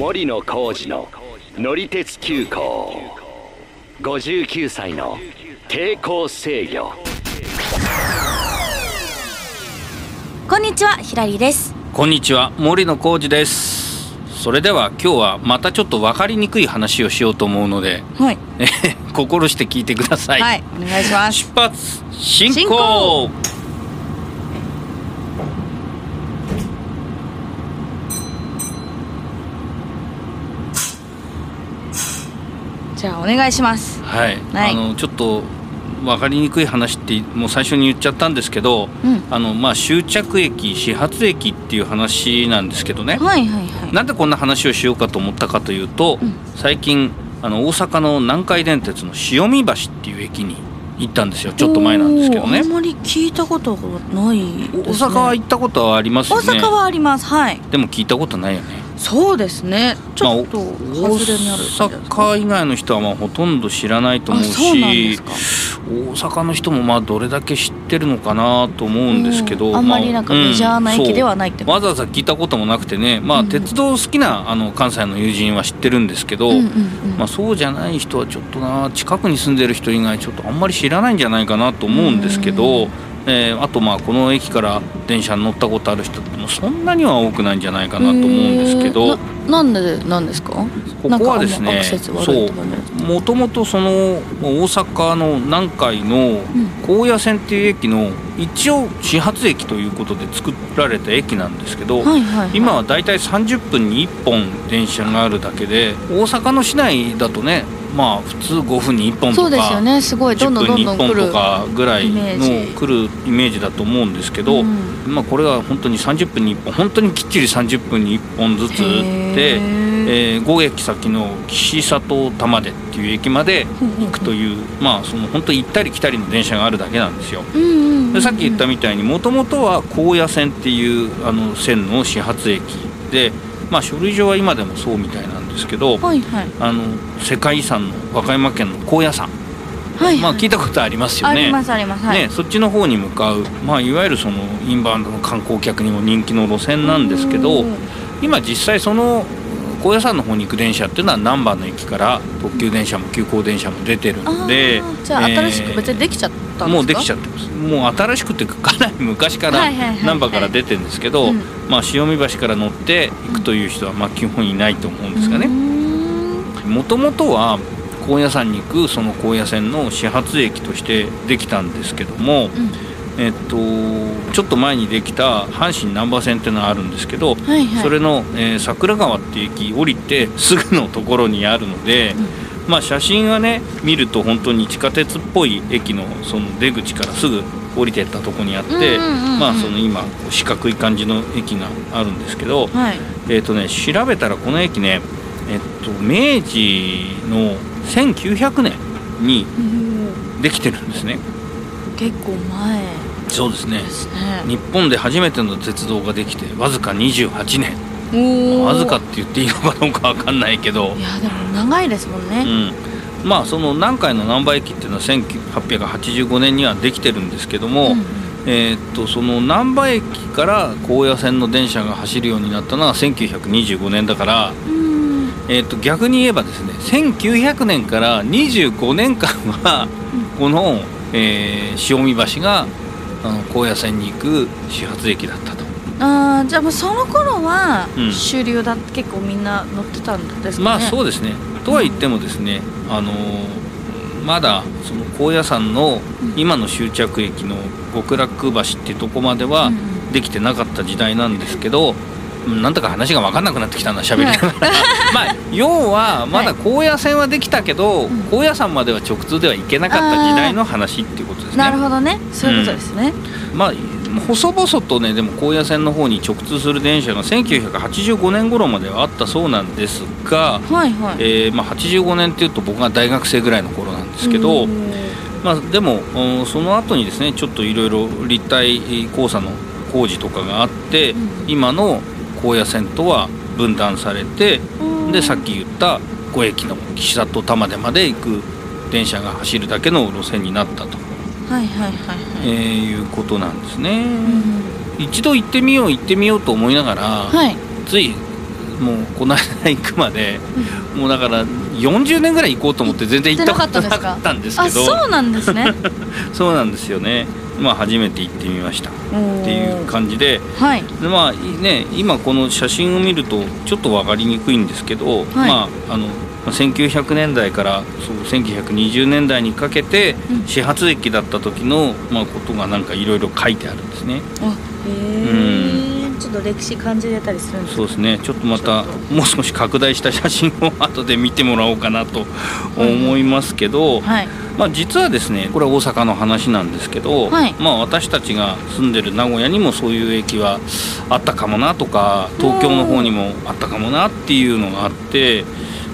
森野浩二の乗り鉄急行。59歳の抵抗制御。こんにちはひらりです。こんにちは森野浩二です。それでは今日はまたちょっと分かりにくい話をしようと思うのではい。え ー心して聞いてください、はいお願いします。出発進進行じゃあお願いします。はい、はい。あのちょっと分かりにくい話ってもう最初に言っちゃったんですけど、うん。あのまあ終着駅始発駅っていう話なんですけどね、はいはいはい。なんでこんな話をしようかと思ったかというと、うん。最近あの大阪の南海電鉄の潮見橋っていう駅に行ったんですよ。ちょっと前なんですけどね。あんまり聞いたことがないね。阪は行ったことはありますよね。大阪はあります。はい。でも聞いたことないよねそうですね。ちょっとまあ外れにある大阪以外の人はまあほとんど知らないと思うし大阪の人もまあどれだけ知ってるのかなと思うんですけど、うんあんまりなんかメジャーな駅ではないってうんわざわざ聞いたこともなくてねまあうん。うん鉄道好きなあの関西の友人は知ってるんですけど、うんうんうん。まあ、そうじゃない人はちょっとな近くに住んでる人以外ちょっとあんまり知らないんじゃないかなと思うんですけど、えーあとまあこの駅から電車に乗ったことある人ってもそんなには多くないんじゃないかなと思うんですけど、えーななんでなんですか？ここはですねそいう。もともとその大阪の南海の高野線っていう駅の一応始発駅ということで作られた駅なんですけど、はいはい、はい、今はだいたい30分に1本電車があるだけで大阪の市内だとねまあ普通5分に1本とかそうですよね。すごい。ど10んどんど分に1本んどん来るとかぐらいの来るイメージだと思うんですけど、うん。まあ、これが本当に30分に1本本当にきっちり30分に1本ずつで、えー5駅先の岸里玉出っていう駅まで行くという、まあその本当に行ったり来たりの電車があるだけなんですよ。さっき言ったみたいにもともとは高野線っていうあの線の始発駅で、まあ、書類上は今でもそうみたいなんですけど、はいはい。あの世界遺産の和歌山県の高野山、はいまあ、聞いたことありますよね。ありますあります。はい、ね、そっちの方に向かう、まあ、いわゆるそのインバウンドの観光客にも人気の路線なんですけどうん。今実際その高野山の方に行く電車っていうのは難波の駅から特急電車も急行電車も出てるのでじゃあえー新しく別にできちゃったもうできちゃってます。もう新しくて かなり昔から難波から出てるんですけど、うん。まあ、潮見橋から乗って行くという人はまあ基本いないと思うんですがね。もともとは高野山に行くその高野線の始発駅としてできたんですけども、うんえっと、ちょっと前にできた阪神難波線っていうのがあるんですけど、はいはい。それの、えー桜川っていう駅降りてすぐのところにあるので、まあ、写真はね見ると本当に地下鉄っぽい駅のその出口からすぐ降りてったとこにあって、うんうんうんうんまあその今四角い感じの駅があるんですけど、はい。えっとね調べたらこの駅ね、えっと明治の1900年にできてるんですね。結構前。そうですね。日本で初めての鉄道ができてわずか28年。わずかって言っていいのかどうかわかんないけど。い、やでも長いですもんうね、ん、まあその南海の難波駅っていうのは1885年にはできてるんですけども、うんうん。えーっとその難波駅から高野線の電車が走るようになったのは1925年だから、うん。えーっと逆に言えばですね1900年から25年間はこの、えー潮見橋があの高野線に行く始発駅だったと。あーじゃあもうその頃はうん主流だって結構みんな乗ってたんですかね？まあそうですね。とは言ってもですね、あのーまだその高野山の今の終着駅の極楽橋っていうとこまではうんできてなかった時代なんですけど、うんなんとか話が分かんなくなってきたな喋りながら、まあ要はまだ高野線はできたけど、うん。高野山までは直通では行けなかった時代の話っていうことですね。なるほどね。そういうことですね、まあ細々とねでも高野線の方に直通する電車が1985年頃まではあったそうなんですが、はいはい。えーまあ、85年っていうと僕が大学生ぐらいの頃なんですけど、うんまあ、でもうんその後にですねちょっといろいろ立体交差の工事とかがあって、うん。今の高野線とは分断されてうん。でさっき言った五駅の岸里玉出まで行く電車が走るだけの路線になったと、はいはいはいはい、えーいうことなんですね。うん一度行ってみよう行ってみようと思いながら、はい。ついもうこの間行くまで、もうだから40年ぐらい行こうと思って全然行ったことなかったんですけあどそうなんですね。そうなんですよねまあ初めて行ってみましたっていう感じではい。でまあね今この写真を見るとちょっと分かりにくいんですけど、まああの1900年代からそう1920年代にかけてうん。始発駅だった時の、まあ、ことがなんかいろいろ書いてあるんですね。あへえちょっと歴史感じれたりするんですか？そうですね。ちょっとまたもう少し拡大した写真を 後で見てもらおうかなと思いますけど、はい。まあ、実はですねこれは大阪の話なんですけど、はい。まあ、私たちが住んでる名古屋にもそういう駅はあったかもなとか東京の方にもあったかもなっていうのがあって、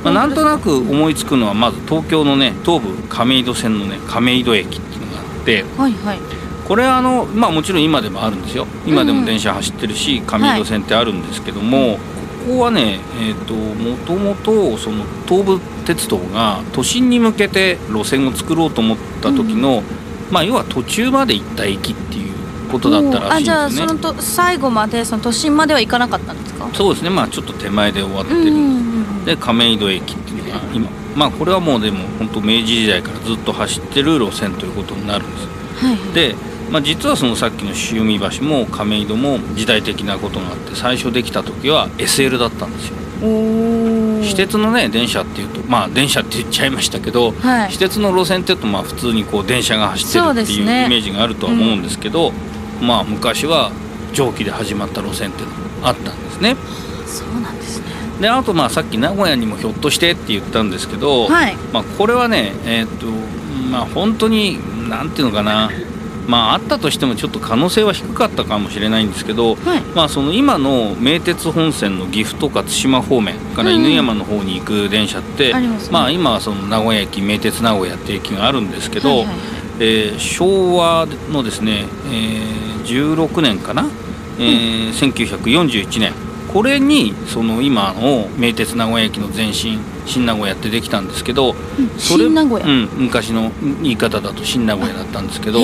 まあ、なんとなく思いつくのはまず東京のね東武亀戸線のね亀戸駅っていうのがあってはいはいこれはあの、まあ、もちろん今でもあるんですよ。今でも電車走ってるし亀戸線ってあるんですけども、ここはね、えー、ともともとその東武鉄道が都心に向けて路線を作ろうと思った時の、まあ、要は途中まで行った駅っていうことだったらしいあじゃあんですねそのと最後までその都心までは行かなかったんですか？そうですね。まあちょっと手前で終わってる、うんうんうんで亀戸駅っていうのが今まあこれはもうでも本当明治時代からずっと走ってる路線ということになるんです。はいはい。で、まあ、実はそのさっきの潮見橋も亀戸も時代的なことがあって最初できた時は SL だったんですよ。私鉄のね電車っていうとまあ電車って言っちゃいましたけど、はい。私鉄の路線っていうとまあ普通にこう電車が走ってるっていうイメージがあるとは思うんですけどまあ昔は蒸気で始まった路線っていうのがあったんですね。そうなんですね。であとまあさっき名古屋にもひょっとしてって言ったんですけど、はい。まあ、これはねえーっとまあ本当になんていうのかなまああったとしてもちょっと可能性は低かったかもしれないんですけど、はい。まあその今の名鉄本線の岐阜とか対馬方面から犬山の方に行く電車って、ありますね。まあ今はその名古屋駅名鉄名古屋って駅があるんですけど、はいはい。はいえー昭和のですね、えー16年かな、えー1941年。これにその今の名鉄名古屋駅の前身新名古屋ってできたんですけど、うんそれうん、昔の言い方だと新名古屋だったんですけど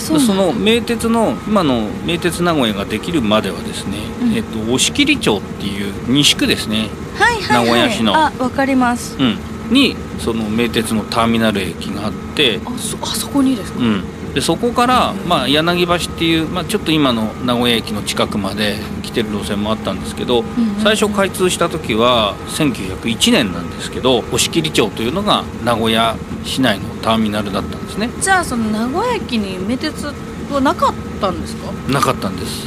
そその名鉄の今の名鉄名古屋ができるまではですね、うん。えっと、押切町っていう西区ですね、はいはいはい。名古屋市の。あわかります。うん、にその名鉄のターミナル駅があって、あそあそこにですか？うん、でそこから、まあ、柳橋っていう、まあ、ちょっと今の名古屋駅の近くまで来てる路線もあったんですけど、んうん。最初開通した時は1901年なんですけど押切町というのが名古屋市内のターミナルだったんですね。じゃあその名古屋駅に名鉄はなかったんですか？なかったんです。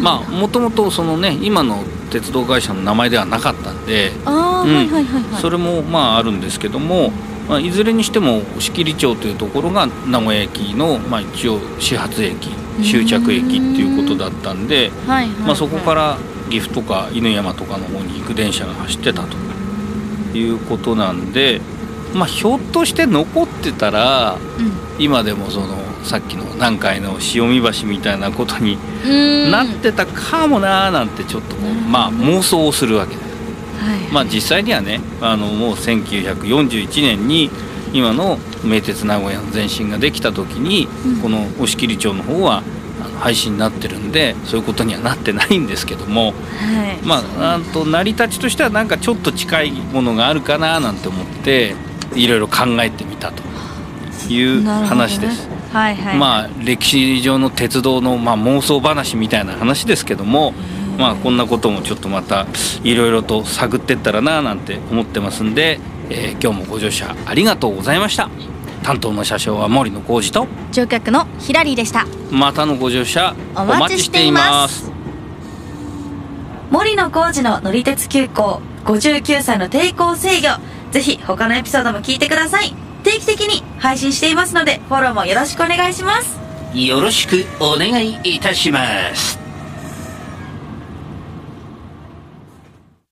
まあもともとそのね今の鉄道会社の名前ではなかったんであー、うん。はいはいはいはい。それもまああるんですけども、まあ、いずれにしても押切町というところが名古屋駅の、まあ、一応始発駅終着駅っていうことだったんで、はいはいはい。まあ、そこから岐阜とか犬山とかの方に行く電車が走ってたということなんで、まあ、ひょっとして残ってたら今でもそのさっきの南海の潮見橋みたいなことになってたかもなーなんてちょっとこう、まあ、妄想をするわけです。はい。まあ、実際にはねあのもう1941年に今の名鉄名古屋の前身ができた時に、うん。この押切町の方は廃止になってるんでそういうことにはなってないんですけども、はい。まあ、あと成り立ちとしてはなんかちょっと近いものがあるかななんて思っていろいろ考えてみたという話です。はいはいまあ歴史上の鉄道の、まあ、妄想話みたいな話ですけども、まあこんなこともちょっとまたいろいろと探ってったらななんて思ってますんで、えー今日もご乗車ありがとうございました。担当の車掌は森野浩二と乗客のヒラリーでした。またのご乗車おお待ちしてています。森野浩二の乗り鉄急行59歳の抵抗制御ぜひ他のエピソードも聞いてください定期的に配信していますのでフォローもよろしくお願いします。よろしくお願いいたします。